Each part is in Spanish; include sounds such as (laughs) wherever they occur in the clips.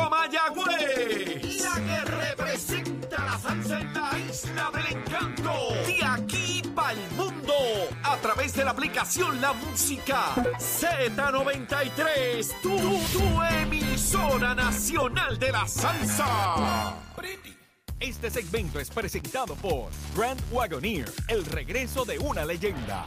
a Mayagüez. La que representa la salsa en la isla del encanto. De aquí para el mundo. A través de la aplicación La Música. Z93. Tu, tu emisora nacional de la salsa. Este segmento es presentado por Grand Wagoneer. El regreso de una leyenda.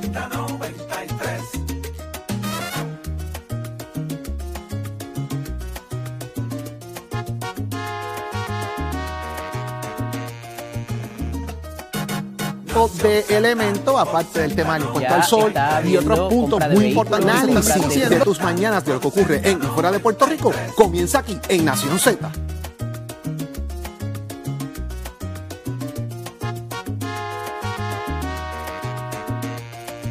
de elemento, aparte del tema del impuesto Ya al sol y otros puntos muy importantes. Análisis de tus mañanas de lo que ocurre en y fuera de Puerto Rico comienza aquí en Nación Z.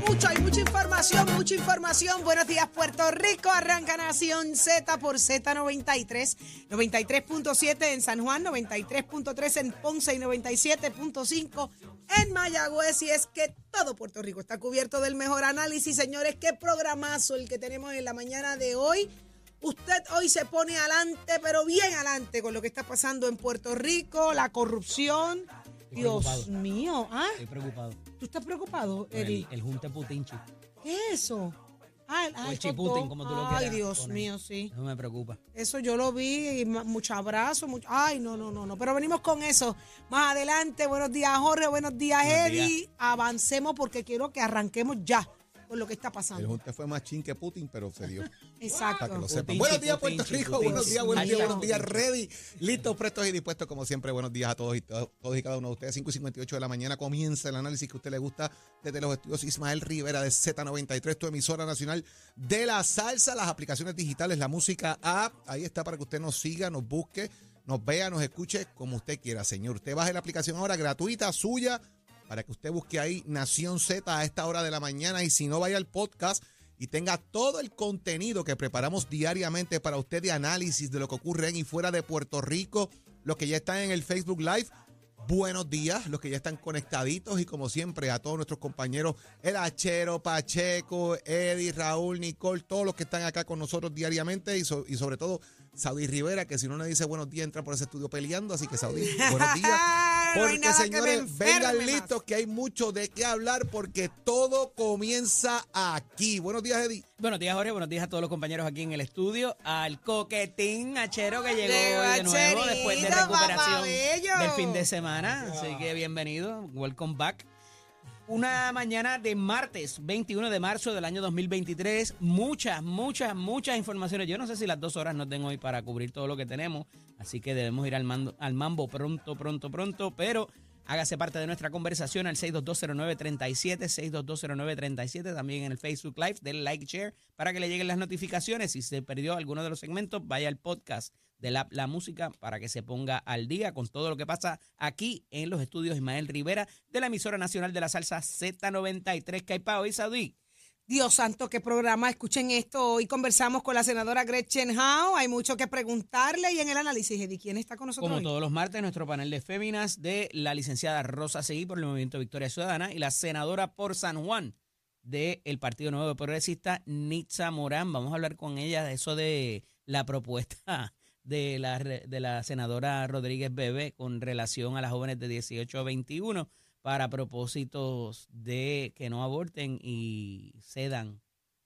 Mucho, hay mucha información, mucha información. Buenos días, Puerto Rico. Arranca Nación Z por Z93, 93.7 en San Juan, 93.3 en Ponce y 97.5 en Mayagüez. Y es que todo Puerto Rico está cubierto del mejor análisis. Señores, qué programazo el que tenemos en la mañana de hoy. Usted hoy se pone adelante, pero bien adelante con lo que está pasando en Puerto Rico, la corrupción. Dios mío, ¿ah? Estoy preocupado. ¿Tú estás preocupado, El, el junte putinchi. ¿Qué es eso? Ah, el- O el el chiputin, como tú lo Ay, quieras Dios poner. mío, sí. No me preocupa. Eso yo lo vi, y mucho abrazo, mucho, ay, no, no, no, no, pero venimos con eso. Más adelante, buenos días Jorge, buenos días Buenos Eddie, avancemos porque quiero que arranquemos ya con lo que está El pasando. junte fue más chin que Putin, pero se dio. (laughs) Exacto. Para que lo sepan. Putin, Buenos días, Putin, Puerto Rico. Putin. Buenos días, buenos días, buenos días, ready. Listos, prestos y dispuestos, como siempre. Buenos días a todos y, todos y cada uno de ustedes. 5 y 58 de la mañana comienza el análisis que a usted le gusta desde los estudios Ismael Rivera de Z93, tu emisora nacional de la salsa, las aplicaciones digitales, la música app. Ahí está para que usted nos siga, nos busque, nos vea, nos escuche como usted quiera, señor. Usted baje la aplicación ahora gratuita, suya, para que usted busque ahí Nación Z a esta hora de la mañana y si no vaya al podcast y tenga todo el contenido que preparamos diariamente para usted de análisis de lo que ocurre en y fuera de Puerto Rico, los que ya están en el Facebook Live. Buenos días, los que ya están conectaditos y como siempre a todos nuestros compañeros, el Achero, Pacheco, Eddie, Raúl, Nicole, todos los que están acá con nosotros diariamente y, so- y sobre todo Saudi Rivera, que si no le dice buenos días entra por ese estudio peleando, así que Saudi, buenos días. (laughs) No hay Porque nada que me señores, vengan más. listos que hay mucho de qué hablar porque todo comienza aquí. Buenos días, Eddie. Buenos días, Jorge. Buenos días a todos los compañeros aquí en el estudio. Al coquetín achero que llegó hoy de nuevo después de recuperación del fin de semana. Así que bienvenido. Welcome back. Una mañana de martes 21 de marzo del año 2023. Muchas, muchas, muchas informaciones. Yo no sé si las dos horas nos den hoy para cubrir todo lo que tenemos. Así que debemos ir al, mando- al mambo pronto, pronto, pronto. Pero hágase parte de nuestra conversación al 6220937, 6220937. También en el Facebook Live. Denle like, share para que le lleguen las notificaciones. Si se perdió alguno de los segmentos, vaya al podcast de la, la música para que se ponga al día con todo lo que pasa aquí en los estudios Ismael Rivera de la emisora nacional de la salsa Z93 que hay para hoy, Saudí. Dios santo, qué programa. Escuchen esto. Hoy conversamos con la senadora Gretchen Howe. Hay mucho que preguntarle y en el análisis, Eddie, ¿quién está con nosotros Como hoy? todos los martes, nuestro panel de féminas de la licenciada Rosa Seguí por el Movimiento Victoria Ciudadana y la senadora por San Juan del Partido Nuevo Progresista, Nitza Morán. Vamos a hablar con ella de eso de la propuesta de la, de la senadora Rodríguez Bebe con relación a las jóvenes de 18 a 21 para propósitos de que no aborten y cedan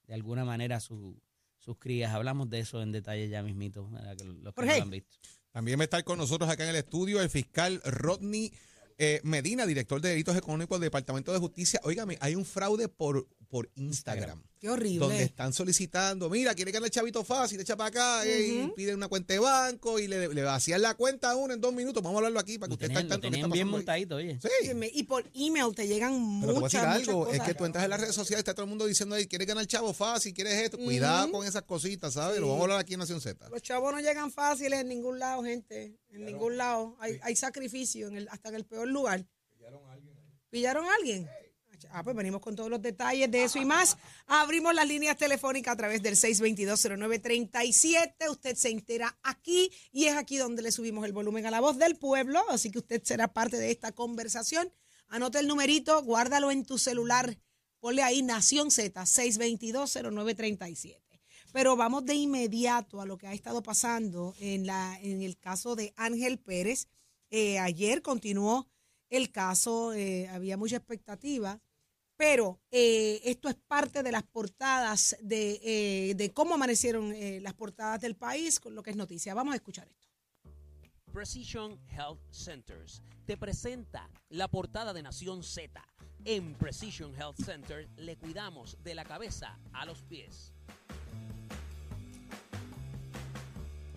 de alguna manera su- sus crías. Hablamos de eso en detalle ya mismito, que los que no lo han visto. También va a estar con nosotros acá en el estudio el fiscal Rodney eh, Medina, director de delitos económicos del Departamento de Justicia. Óigame, hay un fraude por, por Instagram. Qué horrible. Donde están solicitando, mira, quiere ganar el chavito fácil, echa para acá, y pide una cuenta de banco y le, le vacían la cuenta a uno en dos minutos. Vamos a hablarlo aquí para que Lo usted esté tanto lo bien montadito, oye. Sí. Y por email te llegan Pero te voy a muchas, decir muchas algo, cosas. es que tú entras en las redes sociales, está todo el mundo diciendo ahí, quieres ganar chavo fácil, quieres esto, cuidado con esas cositas, ¿sabes? Lo vamos a hablar aquí en Nación Z. Los chavos no llegan fáciles en ningún lado, gente. En ningún lado. Hay, hay sacrificio, en el, hasta en el peor lugar. ¿Pillaron a alguien? Ah, pues venimos con todos los detalles de eso y más. Abrimos las líneas telefónicas a través del 6220937. Usted se entera aquí y es aquí donde le subimos el volumen a la voz del pueblo, así que usted será parte de esta conversación. Anota el numerito, guárdalo en tu celular. Ponle ahí Nación Z, 6220937. Pero vamos de inmediato a lo que ha estado pasando en, la, en el caso de Ángel Pérez. Eh, ayer continuó el caso, eh, había mucha expectativa, pero eh, esto es parte de las portadas de, eh, cómo amanecieron eh, las portadas del país con lo que es noticia. Vamos a escuchar esto. Precision Health Centers te presenta la portada de Nación Z. En Precision Health Center le cuidamos de la cabeza a los pies.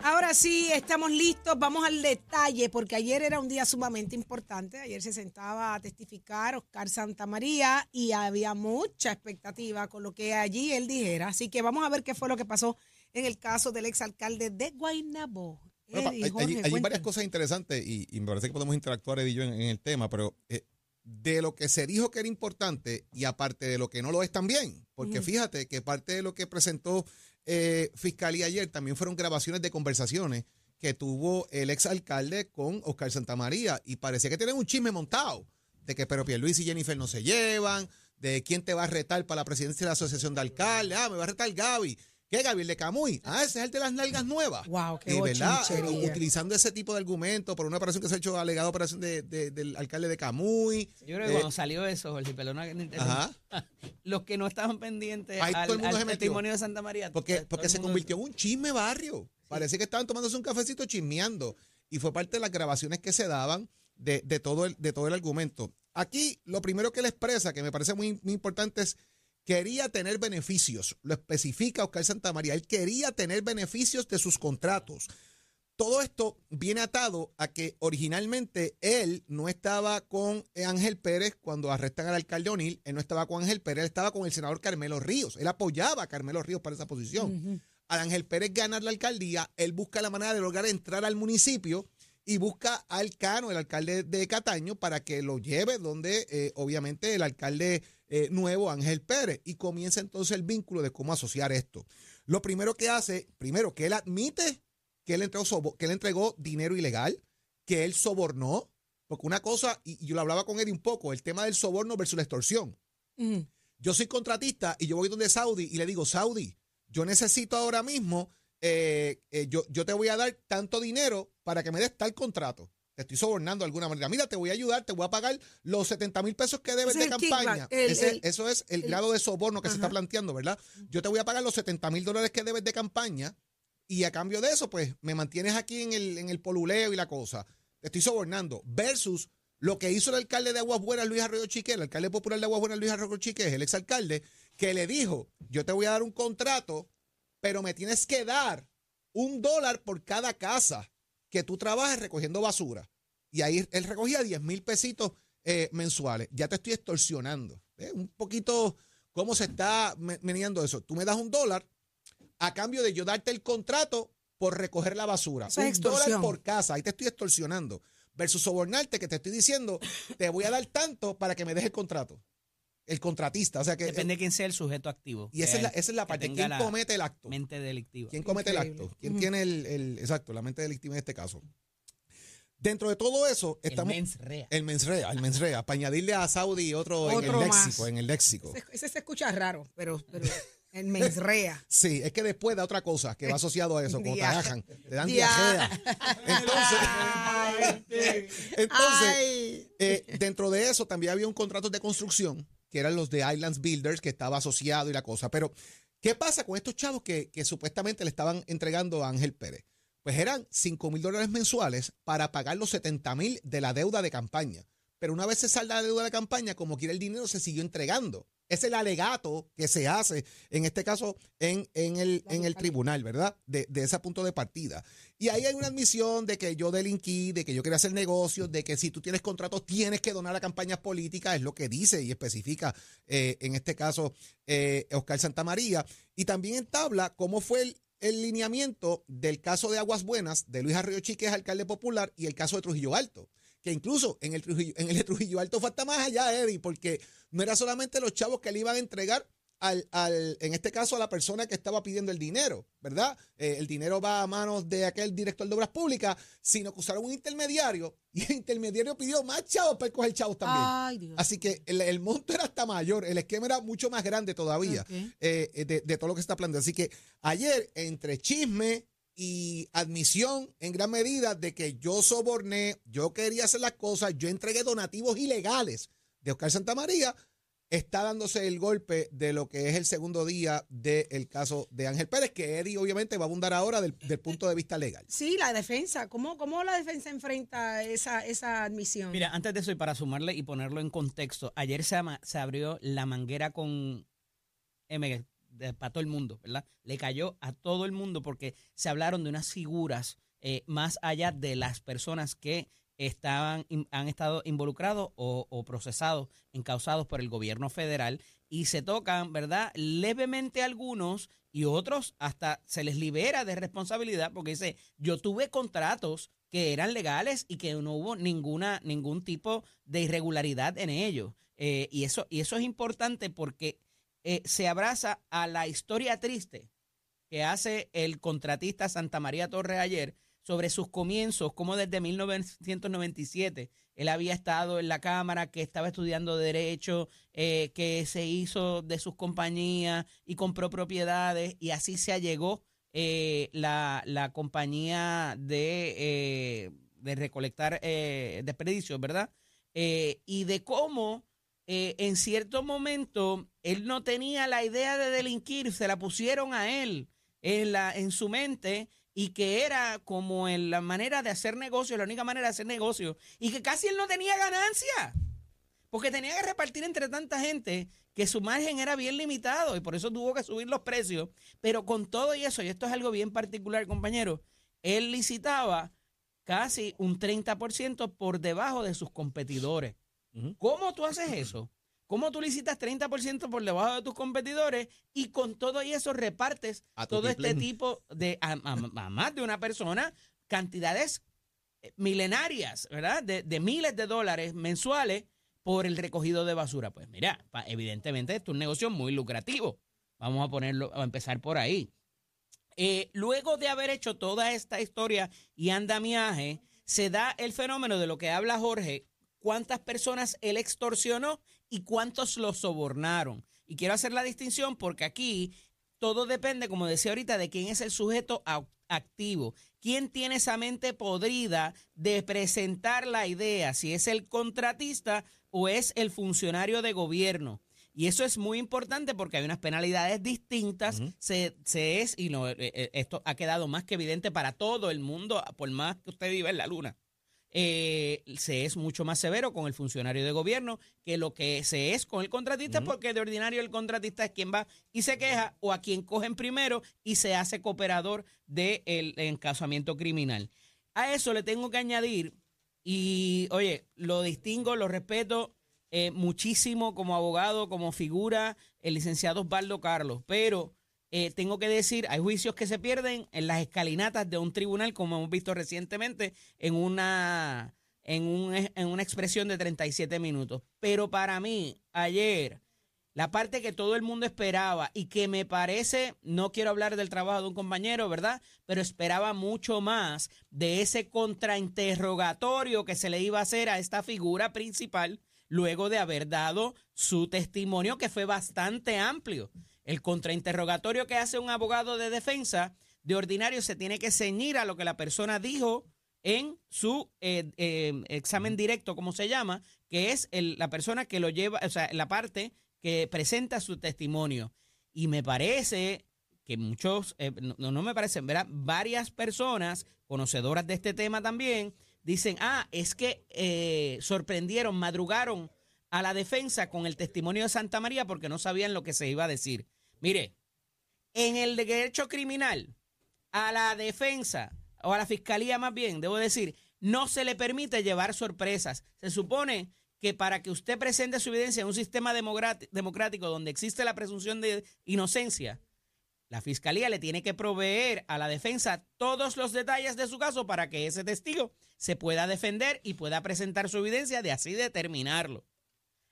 Ahora sí, estamos listos, vamos al detalle, porque ayer era un día sumamente importante. Ayer se sentaba a testificar Oscar Santamaría y había mucha expectativa con lo que allí él dijera. Así que vamos a ver qué fue lo que pasó en el caso del exalcalde de Guaynabo. Bueno, hay, varias cosas interesantes y, y me parece que podemos interactuar Eddie y yo en, en el tema, pero eh, de lo que se dijo que era importante y aparte de lo que no lo es también, porque fíjate que parte de lo que presentó eh, Fiscalía ayer también fueron grabaciones de conversaciones que tuvo el exalcalde con Oscar Santamaría y parecía que tenían un chisme montado de que pero Pierluisi y Jennifer no se llevan, de quién te va a retar para la presidencia de la Asociación de Alcaldes, ah, me va a retar Gaby. ¿Qué, Gaby? El de Camuy. Ah, ese es el de las nalgas nuevas. Wow, qué Y, ¿verdad? bochinchería. Utilizando ese tipo de argumentos por una operación que se ha hecho alegada operación de- de- del alcalde de Camuy. Yo creo que Eh, cuando salió eso, Jorge, perdona Ajá. (laughs) los que no estaban pendientes Ahí al, todo el mundo al testimonio de Santa María. Porque, porque se convirtió en un chisme barrio. Parecía que estaban tomándose un cafecito chismeando. Y fue parte de las grabaciones que se daban de, de todo, el, de todo el argumento. Aquí, lo primero que él expresa, que me parece muy, muy importante, es quería tener beneficios. Lo especifica Oscar Santamaría. Él quería tener beneficios de sus contratos. Todo esto viene atado a que originalmente él no estaba con Ángel Pérez cuando arrestan al alcalde O'Neill. Él no estaba con Ángel Pérez, él estaba con el senador Carmelo Ríos. Él apoyaba a Carmelo Ríos para esa posición. Al Ángel Pérez ganar la alcaldía, él busca la manera de lograr entrar al municipio y busca al Cano, el alcalde de Cataño, para que lo lleve donde eh, obviamente el alcalde eh, nuevo, Ángel Pérez, y comienza entonces el vínculo de cómo asociar esto. Lo primero que hace, primero que él admite que él entregó, que él entregó dinero ilegal, que él sobornó, porque una cosa, y yo lo hablaba con él un poco, el tema del soborno versus la extorsión. Yo soy contratista y yo voy donde Saudi y le digo, Saudi, yo necesito ahora mismo, eh, eh, yo, yo te voy a dar tanto dinero para que me des tal contrato. Te estoy sobornando de alguna manera. Mira, te voy a ayudar, te voy a pagar los 70 mil pesos que debes de campaña. kickback, el- Ese- el- eso es el, el- grado de soborno que se está planteando, ¿verdad? Yo te voy a pagar los 70 mil dólares que debes de campaña y a cambio de eso, pues me mantienes aquí en el, en el poluleo y la cosa. Te estoy sobornando. Versus lo que hizo el alcalde de Aguas Buenas, Luis Arroyo Chique, el alcalde popular de Aguas Buenas, Luis Arroyo Chique, el exalcalde, que le dijo, yo te voy a dar un contrato, pero me tienes que dar un dólar por cada casa que tú trabajes recogiendo basura. Y ahí él recogía 10 mil pesitos eh, mensuales. Ya te estoy extorsionando. ¿Ves? Un poquito cómo se está me- meneando eso. Tú me das un dólar a cambio de yo darte el contrato por recoger la basura. Eso es un dólar por casa. Ahí te estoy extorsionando. Versus sobornarte que te estoy diciendo, te voy a dar tanto para que me dejes el contrato. El contratista. O sea que. Depende de quién sea el sujeto activo. y esa es la, esa es la parte. ¿Quién la comete el acto? Mente delictiva. ¿Quién comete el acto? ¿Quién tiene el, el- exacto, la mente delictiva en este caso? Dentro de todo eso, El estamos. mens rea. El mensrea, el mensrea, para añadirle a Saudi otro, en Otro el más. léxico, en el léxico. Ese, ese se escucha raro, pero, pero el mensrea. (laughs) Sí, es que después da otra cosa que va asociado a eso, como te agajan, te dan dia- diarrea. Entonces, (laughs) entonces Ay. eh, dentro de eso también había un contrato de construcción, que eran los de Islands Builders, que estaba asociado y la cosa. Pero, ¿qué pasa con estos chavos que, que supuestamente le estaban entregando a Ángel Pérez? Pues eran 5 mil dólares mensuales para pagar los 70 mil de la deuda de campaña. Pero una vez se salda la deuda de campaña, como quiera el dinero se siguió entregando. Es el alegato que se hace, en este caso, en, en el, en el tribunal, ¿verdad? De, de ese punto de partida. Y ahí hay una admisión de que yo delinquí, de que yo quería hacer negocios, de que si tú tienes contratos tienes que donar a campañas políticas, es lo que dice y especifica eh, en este caso eh, Oscar Santamaría. Y también entabla cómo fue el, el lineamiento del caso de Aguas Buenas, de Luis Arroyo Chiques, alcalde popular, y el caso de Trujillo Alto, que incluso en el Trujillo, en el Trujillo Alto falta más allá, Eddie, porque no era solamente los chavos que le iban a entregar al, al, en este caso a la persona que estaba pidiendo el dinero, ¿verdad? Eh, el dinero va a manos de aquel director de obras públicas, sino que usaron un intermediario (laughs) y el intermediario pidió más chavos para coger chavos también. Ay, Dios. Así que el, el monto era hasta mayor, el esquema era mucho más grande todavía Ok. eh, de, de todo lo que se está planteando. Así que ayer, entre chisme y admisión en gran medida de que yo soborné, yo quería hacer las cosas, yo entregué donativos ilegales de Oscar Santamaría, está dándose el golpe de lo que es el segundo día del caso de Ángel Pérez, que Eddie obviamente va a abundar ahora del, del punto de vista legal. (laughs) Sí, la defensa. ¿Cómo, cómo la defensa enfrenta esa, esa admisión? Mira, antes de eso y para sumarle y ponerlo en contexto, ayer se, ama- se abrió la manguera con M para todo el mundo, ¿verdad? Le cayó a todo el mundo porque se hablaron de unas figuras eh, más allá de las personas que estaban han estado involucrados o, o procesados, encausados por el gobierno federal y se tocan, ¿verdad? Levemente algunos y otros hasta se les libera de responsabilidad porque dice, yo tuve contratos que eran legales y que no hubo ninguna ningún tipo de irregularidad en ellos. Eh, y eso y eso es importante porque eh, se abraza a la historia triste que hace el contratista Santa María Torres ayer sobre sus comienzos, como desde 1997 él había estado en la Cámara, que estaba estudiando Derecho, eh, que se hizo de sus compañías y compró propiedades y así se allegó eh, la, la compañía de, de recolectar desperdicios, ¿verdad? Y de cómo eh, en cierto momento él no tenía la idea de delinquir, se la pusieron a él en, la, en su mente y que era como en la manera de hacer negocio, la única manera de hacer negocio, y que casi él no tenía ganancia, porque tenía que repartir entre tanta gente que su margen era bien limitado y por eso tuvo que subir los precios. Pero con todo y eso, y esto es algo bien particular, compañero, él licitaba casi un 30% por debajo de sus competidores. ¿Cómo tú haces eso? ¿Cómo tú licitas 30% por debajo de tus competidores y con todo y eso repartes A todo este tipo de, a, a- a más de una persona, cantidades eh, milenarias, ¿verdad? De, de miles de dólares mensuales por el recogido de basura. Pues mira, evidentemente esto es un negocio muy lucrativo. Vamos a ponerlo, a empezar por ahí. Eh, luego de haber hecho toda esta historia y andamiaje, se da el fenómeno de lo que habla Jorge, cuántas personas él extorsionó y cuántos lo sobornaron. Y quiero hacer la distinción porque aquí todo depende, como decía ahorita, de quién es el sujeto activo, quién tiene esa mente podrida de presentar la idea, si es el contratista o es el funcionario de gobierno. Y eso es muy importante porque hay unas penalidades distintas. se, se es, y no, eh, eh, esto ha quedado más que evidente para todo el mundo, por más que usted viva en la luna. Eh, se es mucho más severo con el funcionario de gobierno que lo que se es con el contratista, porque de ordinario el contratista es quien va y se queja o a quien cogen primero y se hace cooperador del encasamiento criminal. A eso le tengo que añadir, y oye, lo distingo, lo respeto eh, muchísimo como abogado, como figura, el licenciado Osvaldo Carlos, pero eh, tengo que decir, hay juicios que se pierden en las escalinatas de un tribunal, como hemos visto recientemente en una, en un- en una expresión de 37 minutos. Pero para mí, ayer, la parte que todo el mundo esperaba y que me parece, no quiero hablar del trabajo de un compañero, ¿verdad? Pero esperaba mucho más de ese contrainterrogatorio que se le iba a hacer a esta figura principal luego de haber dado su testimonio que fue bastante amplio. El contrainterrogatorio que hace un abogado de defensa de ordinario se tiene que ceñir a lo que la persona dijo en su eh, eh, examen directo, como se llama, que es el- la persona que lo lleva, o sea, la parte que presenta su testimonio. Y me parece que muchos, eh, no, no me parecen, ¿verdad? Varias personas conocedoras de este tema también dicen, ah, es que eh, sorprendieron, madrugaron a la defensa con el testimonio de Santa María porque no sabían lo que se iba a decir. Mire, en el derecho criminal, a la defensa, o a la fiscalía más bien, debo decir, no se le permite llevar sorpresas. Se supone que para que usted presente su evidencia en un sistema democrático donde existe la presunción de inocencia, la fiscalía le tiene que proveer a la defensa todos los detalles de su caso para que ese testigo se pueda defender y pueda presentar su evidencia de así determinarlo.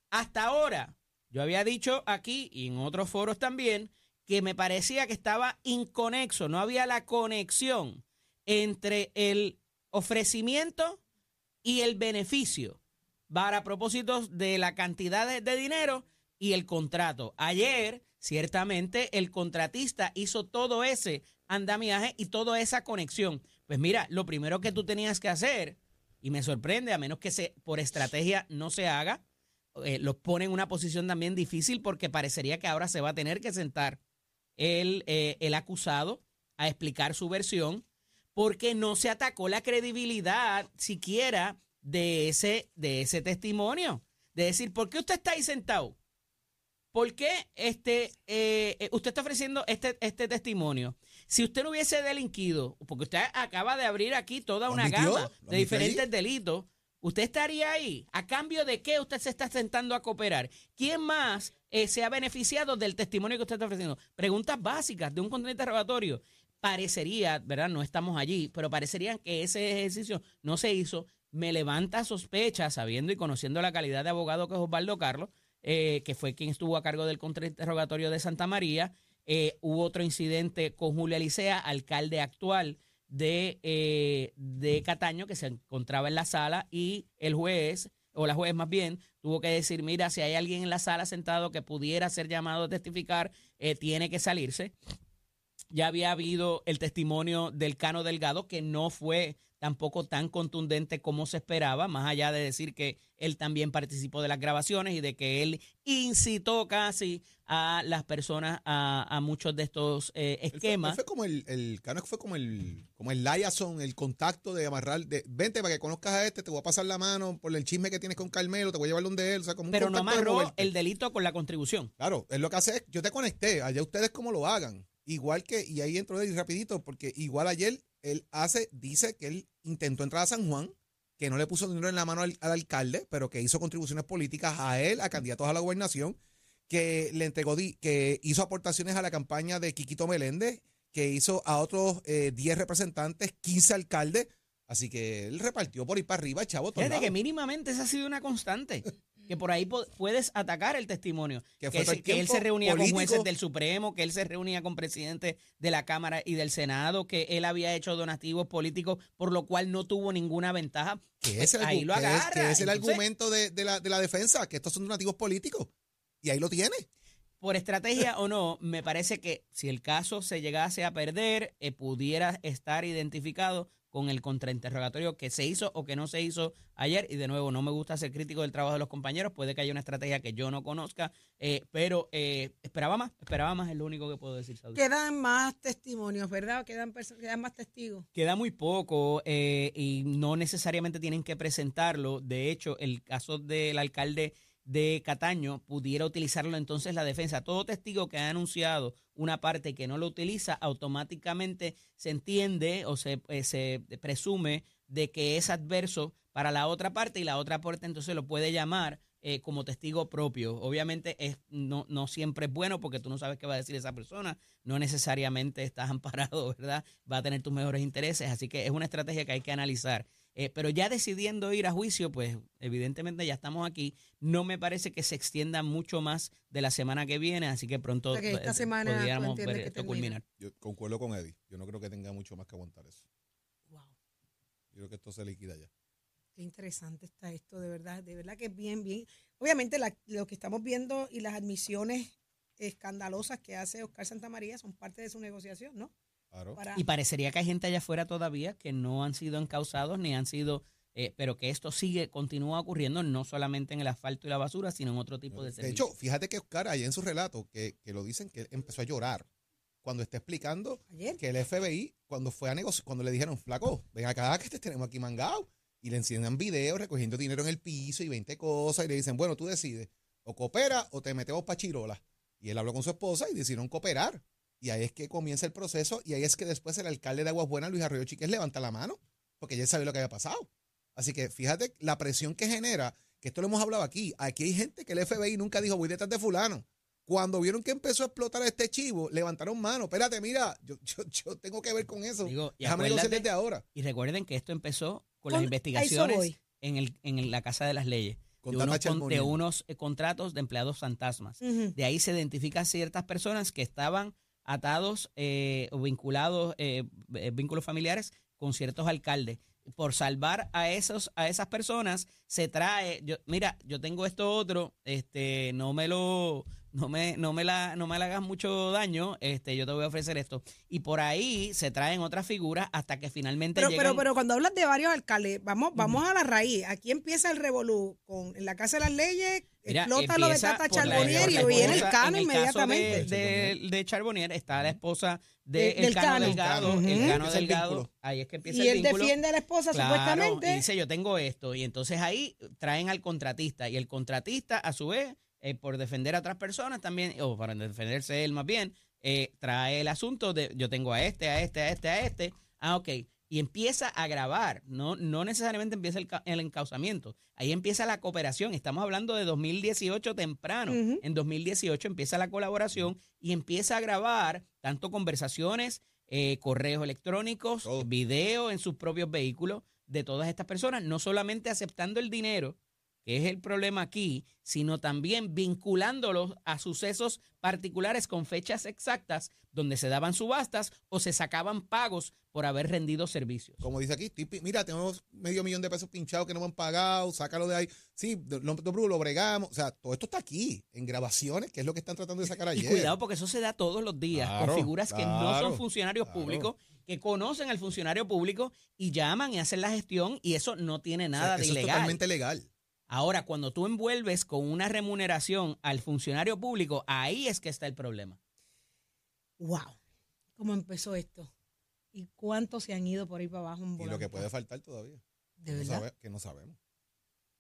Hasta ahora, yo había dicho aquí y en otros foros también que me parecía que estaba inconexo, no había la conexión entre el ofrecimiento y el beneficio para propósitos de la cantidad de, dinero y el contrato. Ayer, ciertamente, el contratista hizo todo ese andamiaje y toda esa conexión. Pues mira, lo primero que tú tenías que hacer, y me sorprende, a menos que se, por estrategia no se haga, eh, los pone en una posición también difícil porque parecería que ahora se va a tener que sentar el, eh, el acusado a explicar su versión porque no se atacó la credibilidad siquiera de ese, de ese testimonio. De decir, ¿por qué usted está ahí sentado? ¿Por qué este, eh, eh, usted está ofreciendo este, este testimonio? Si usted no hubiese delinquido, porque usted acaba de abrir aquí toda ¿Lo una admitió? gama ¿Lo de diferentes delitos, ¿usted estaría ahí? ¿A cambio de qué usted se está sentando a cooperar? ¿Quién más eh, se ha beneficiado del testimonio que usted está ofreciendo? Preguntas básicas de un control interrogatorio. Parecería, ¿verdad? No estamos allí, pero parecería que ese ejercicio no se hizo. Me levanta sospecha, sabiendo y conociendo la calidad de abogado que es Osvaldo Carlos, eh, que fue quien estuvo a cargo del contrainterrogatorio de Santa María. Eh, hubo otro incidente con Julia Licea, alcalde actual de, eh, de Cataño, que se encontraba en la sala y el juez, o la juez más bien, tuvo que decir, mira, si hay alguien en la sala sentado que pudiera ser llamado a testificar, eh, tiene que salirse. Ya había habido el testimonio del Cano Delgado, que no fue tampoco tan contundente como se esperaba, más allá de decir que él también participó de las grabaciones y de que él incitó casi a las personas a, a muchos de estos eh, Él fue- él esquemas. Fue, como el, el Cano fue como el, como el liaison, el contacto de amarrar, de vente para que conozcas a este, te voy a pasar la mano por el chisme que tienes con Carmelo, te voy a llevar donde él, o sea, como un pero no amarró el delito con la contribución. Claro, es lo que hace es, yo te conecté, allá ustedes como lo hagan. Igual que, y ahí entro de ahí rapidito, porque igual ayer él hace, dice que él intentó entrar a San Juan, que no le puso dinero en la mano al, al alcalde, pero que hizo contribuciones políticas a él, a candidatos a la gobernación, que le entregó, di- que hizo aportaciones a la campaña de Quiquito Meléndez, que hizo a otros eh, 10 representantes, 15 alcaldes. Así que él repartió por ahí para arriba, chavo. Fíjate que mínimamente esa ha sido una constante. (laughs) Que por ahí puedes atacar el testimonio. Que es- él se reunía con jueces del Supremo, que él se reunía con presidentes de la Cámara y del Senado, que él había hecho donativos políticos, por lo cual no tuvo ninguna ventaja. Que Pues es el, ahí lo que es- agarra. que es el Entonces, argumento de, de la, de la defensa, que estos son donativos políticos. Y ahí lo tiene. por estrategia o no, me parece que si el caso se llegase a perder, eh, pudiera estar identificado con el contrainterrogatorio que se hizo o que no se hizo ayer. Y de nuevo, no me gusta ser crítico del trabajo de los compañeros, puede que haya una estrategia que yo no conozca, eh, pero eh, esperaba más, esperaba más, es lo único que puedo decir. Quedan más testimonios, ¿verdad? Quedan, quedan más testigos. Queda muy poco eh, y no necesariamente tienen que presentarlo. De hecho, el caso del alcalde de Cataño pudiera utilizarlo entonces la defensa. Todo testigo que ha anunciado una parte que no lo utiliza, automáticamente se entiende o se, eh, se presume de que es adverso para la otra parte y la otra parte entonces lo puede llamar eh, como testigo propio. Obviamente es, no, no siempre es bueno porque tú no sabes qué va a decir esa persona, no necesariamente estás (laughs) amparado, ¿verdad? Va a tener tus mejores intereses, así que es una estrategia que hay que analizar. Eh, pero ya decidiendo ir a juicio, pues evidentemente ya estamos aquí. No me parece que se extienda mucho más de la semana que viene, así que pronto O sea que esta eh, semana podríamos ver que esto termina. culminar. Yo concuerdo con Eddie. Yo no creo que tenga mucho más que aguantar eso. Wow. Yo creo que esto se liquida ya. Qué interesante está esto, de verdad, de verdad que es bien, bien. Obviamente la- lo que estamos viendo y las admisiones escandalosas que hace Oscar Santamaría son parte de su negociación, ¿no? Claro. Para, Y parecería que hay gente allá afuera todavía que no han sido encausados ni han sido, eh, pero que esto sigue, continúa ocurriendo no solamente en el asfalto y la basura, sino en otro tipo de De servicios. hecho, fíjate que Oscar, ahí en su relato, que, que lo dicen que él empezó a llorar cuando está explicando ayer. que el FBI, cuando fue a negociar, cuando le dijeron, flaco, ven acá que te tenemos aquí mangado, y le enciendan videos recogiendo dinero en el piso y 20 cosas, y le dicen, bueno, tú decides, o coopera o te metemos pa' chirola. Y él habló con su esposa y decidieron cooperar. Y ahí es que comienza el proceso, y ahí es que después el alcalde de Aguas Buenas, Luis Arroyo Chiques, levanta la mano, porque ya sabe lo que había pasado. Así que fíjate la presión que genera, que esto lo hemos hablado aquí. Aquí hay gente que el FBI nunca dijo, voy detrás de fulano. Cuando vieron que empezó a explotar este chivo, levantaron mano. Espérate, mira, yo, (laughs) yo, yo tengo que ver con eso. Digo, y Déjame negociar desde ahora. Y recuerden que esto empezó con Con- las investigaciones en, el, en la Casa de las Leyes. Con de unos, con- de unos eh, contratos de empleados fantasmas. De ahí se identifican ciertas personas que estaban atados eh, o vinculados, eh, vínculos familiares con ciertos alcaldes. Por salvar a esos, a esas personas, se trae, yo, mira, yo tengo esto otro, este, no me lo, no me, no me la, no me le hagas mucho daño, este, yo te voy a ofrecer esto. Y por ahí se traen otras figuras hasta que finalmente Pero, llegan. pero, pero cuando hablas de varios alcaldes, vamos, vamos a la raíz. Aquí empieza el revolú. Con, en la Casa de las Leyes, Mira, explota lo de Tata la- Charbonnier y la viene el cano el caso inmediatamente. De, de, de Charbonnier está la esposa De- de, del el Cano Cano. Delgado. El Cano Empieza el Delgado. Ahí es que empieza y el él vínculo. defiende a la esposa Claro, supuestamente. Y dice, yo tengo esto. Y entonces ahí traen al contratista. Y el contratista, a su vez, eh, por defender a otras personas también, o para defenderse él más bien, eh, trae el asunto de yo tengo a este, a este, a este, a este. Ah, ok. Y empieza a grabar. No, no necesariamente empieza el, el encauzamiento. Ahí empieza la cooperación. Estamos hablando de 2018 temprano. En 2018 empieza la colaboración y empieza a grabar tanto conversaciones, eh, correos electrónicos, Todo. video en sus propios vehículos de todas estas personas, no solamente aceptando el dinero, que es el problema aquí, sino también vinculándolos a sucesos particulares con fechas exactas donde se daban subastas o se sacaban pagos por haber rendido servicios. Como dice aquí, estoy pi- mira, tenemos medio millón de pesos pinchados que no me han pagado, sácalo de ahí. Sí, lo, lo, bregamos. O sea, todo esto está aquí, en grabaciones, que es lo que están tratando de sacar Y ayer. cuidado porque eso se da todos los días Claro, con figuras que no son funcionarios claro. públicos, que conocen al funcionario público y llaman y hacen la gestión y eso no tiene O sea, nada de eso es ilegal. totalmente legal. Ahora, cuando tú envuelves con una remuneración al funcionario público, ahí es que está el problema. Wow. ¿Cómo empezó esto? ¿Y cuántos se han ido por ahí para abajo en Y lo que puede faltar todavía. De que no verdad. sabe- que no sabemos.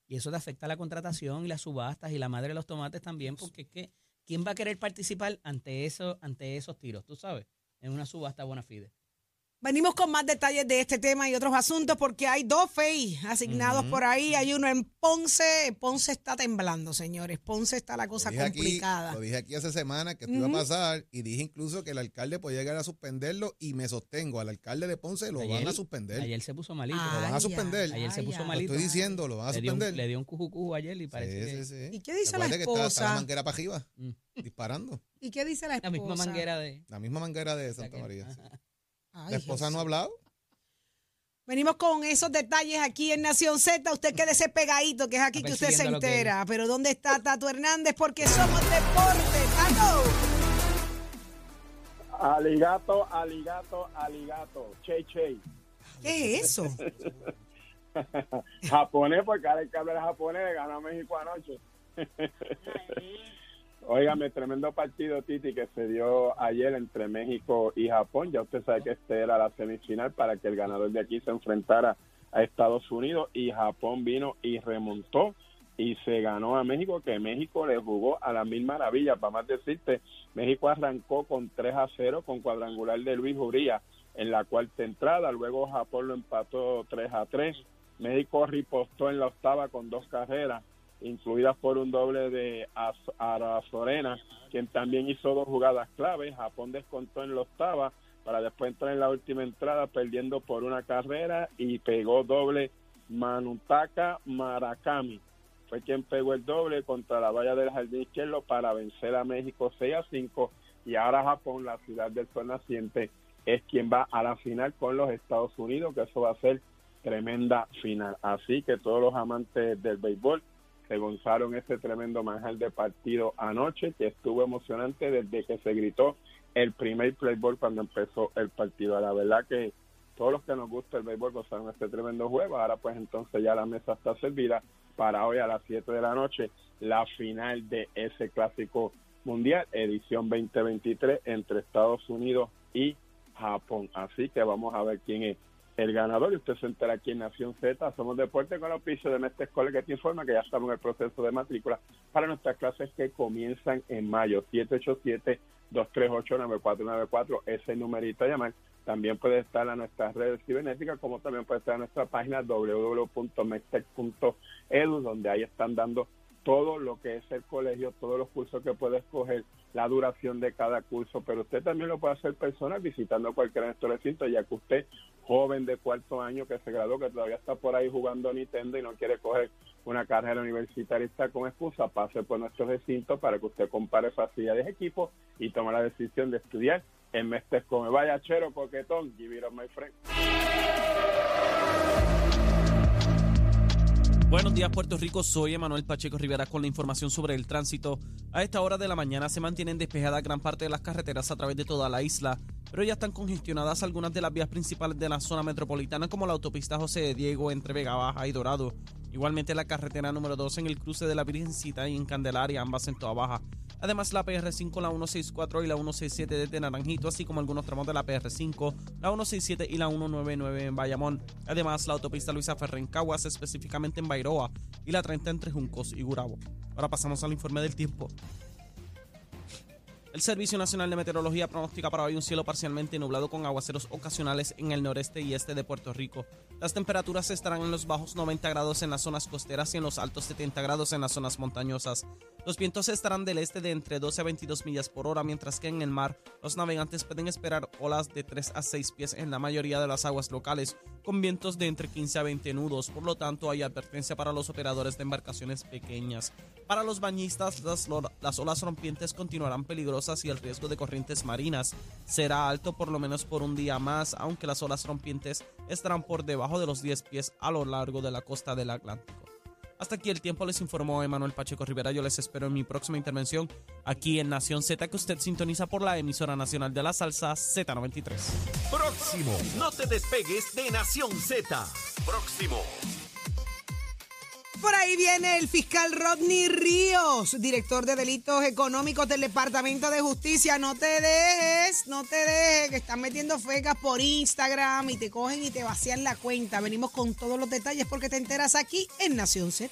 Y eso te afecta a la contratación y las subastas y la madre de los tomates también, porque es que ¿quién va a querer participar ante eso, ante esos tiros? Tú sabes, en una subasta bona fide. Venimos con más detalles de este tema y otros asuntos porque hay dos FEI asignados por ahí. Hay uno en Ponce. Ponce está temblando, señores. Ponce está la cosa lo, dije aquí, complicada. lo dije aquí hace semana que esto iba a pasar y dije incluso que el alcalde podía llegar a suspenderlo y me sostengo. Al alcalde de Ponce lo van Ayer- a suspender. Ayer se puso malito. Lo van a suspender. Ayer se puso ay. Lo malito. estoy diciendo, lo van a le, dio un, suspender. le dio un cujucujo ayer y parece que Sí, sí, sí. ¿Y qué dice la Acuérdate que está- está, la esposa? manguera para arriba, Mm. disparando. ¿Y qué dice la esposa? la misma manguera de... La misma manguera de Santa María. (laughs) Ay, La esposa Jesús. no ha hablado. Venimos con esos detalles aquí en Nación Z. Usted quédese pegadito, que es aquí que usted se que- entera. Pero ¿dónde está Tato Hernández? Porque somos deporte. ¡Tato! Aligato, aligato, aligato. Che, che. ¿Qué es eso? (laughs) japonés, porque ahora hay que hablar japonés, ganó México anoche. Óigame, tremendo partido, Titi, que se dio ayer entre México y Japón. Ya usted sabe que este era la semifinal para que el ganador de aquí se enfrentara a Estados Unidos y Japón vino y remontó y se ganó a México, que México le jugó a las mil maravillas. Para más decirte, México arrancó con 3 a 0 con cuadrangular de Luis Uría en la cuarta entrada. Luego Japón lo empató 3 a 3. México ripostó en la octava con dos carreras, incluidas por un doble de Arazorena, quien también hizo dos jugadas claves. Japón descontó en la octava para después entrar en la última entrada perdiendo por una carrera y pegó doble Manutaka Marakami. Fue quien pegó el doble contra la valla del jardín izquierdo para vencer a México 6 a 5 y ahora Japón, la ciudad del sol naciente, es quien va a la final con los Estados Unidos, que eso va a ser tremenda final. Así que todos los amantes del béisbol se gozaron ese tremendo manjar de partido anoche, que estuvo emocionante desde que se gritó el primer playboy cuando empezó el partido. La verdad que todos los que nos gusta el béisbol gozaron este tremendo juego. Ahora pues entonces ya la mesa está servida para hoy a las 7 de la noche, la final de ese clásico mundial, edición 2023 entre Estados Unidos y Japón. Así que vamos a ver quién es el ganador y usted se entera aquí en Nación Z. Somos Deporte con el oficio de Mestre Escuela que te informa que ya estamos en el proceso de matrícula para nuestras clases que comienzan en mayo. 787-238-9494 ese numerito a llamar. También puede estar en nuestras redes cibernéticas, como también puede estar en nuestra página www.mextech.edu, donde ahí están dando todo lo que es el colegio, todos los cursos que puede escoger, la duración de cada curso, pero usted también lo puede hacer personal visitando cualquier de estos recintos, ya que usted, joven de cuarto año que se graduó, que todavía está por ahí jugando Nintendo y no quiere coger una carrera universitaria está con excusa, pase por nuestro recinto para que usted compare facilidades de equipo y tome la decisión de estudiar en Mestes como vaya chero coquetón, give it up my friend. Buenos días Puerto Rico, soy Emanuel Pacheco Rivera con la información sobre el tránsito. A esta hora de la mañana se mantienen despejadas gran parte de las carreteras a través de toda la isla, pero ya están congestionadas algunas de las vías principales de la zona metropolitana como la autopista José de Diego entre Vega Baja y Dorado. Igualmente la carretera número 2 en el cruce de la Virgencita y en Candelaria, ambas en toda baja. Además la PR5, la 164 y la 167 desde Naranjito, así como algunos tramos de la PR5, la 167 y la 199 en Bayamón. Además la autopista Luisa Ferrer en Caguas, específicamente en Bairoa, y la 30 entre Juncos y Gurabo. Ahora pasamos al informe del tiempo. El Servicio Nacional de Meteorología pronostica para hoy un cielo parcialmente nublado con aguaceros ocasionales en el noreste y este de Puerto Rico. Las temperaturas estarán en los bajos 90 grados en las zonas costeras y en los altos 70 grados en las zonas montañosas. Los vientos estarán del este de entre 12 a 22 millas por hora, mientras que en el mar los navegantes pueden esperar olas de 3 a 6 pies en la mayoría de las aguas locales, con vientos de entre 15 a 20 nudos. Por lo tanto, hay advertencia para los operadores de embarcaciones pequeñas. Para los bañistas, las, las olas rompientes continuarán peligrosas y el riesgo de corrientes marinas será alto por lo menos por un día más, aunque las olas rompientes estarán por debajo de los 10 pies a lo largo de la costa del Atlántico. Hasta aquí el tiempo les informó Emanuel Pacheco Rivera. Yo les espero en mi próxima intervención aquí en Nación Z que usted sintoniza por la emisora nacional de la salsa Z93. Próximo. No te despegues de Nación Z. Próximo. Por ahí viene el fiscal Rodney Ríos, director de delitos económicos del Departamento de Justicia. No te dejes, no te dejes, que están metiendo fecas por Instagram y te cogen y te vacían la cuenta. Venimos con todos los detalles porque te enteras aquí en Nación Z.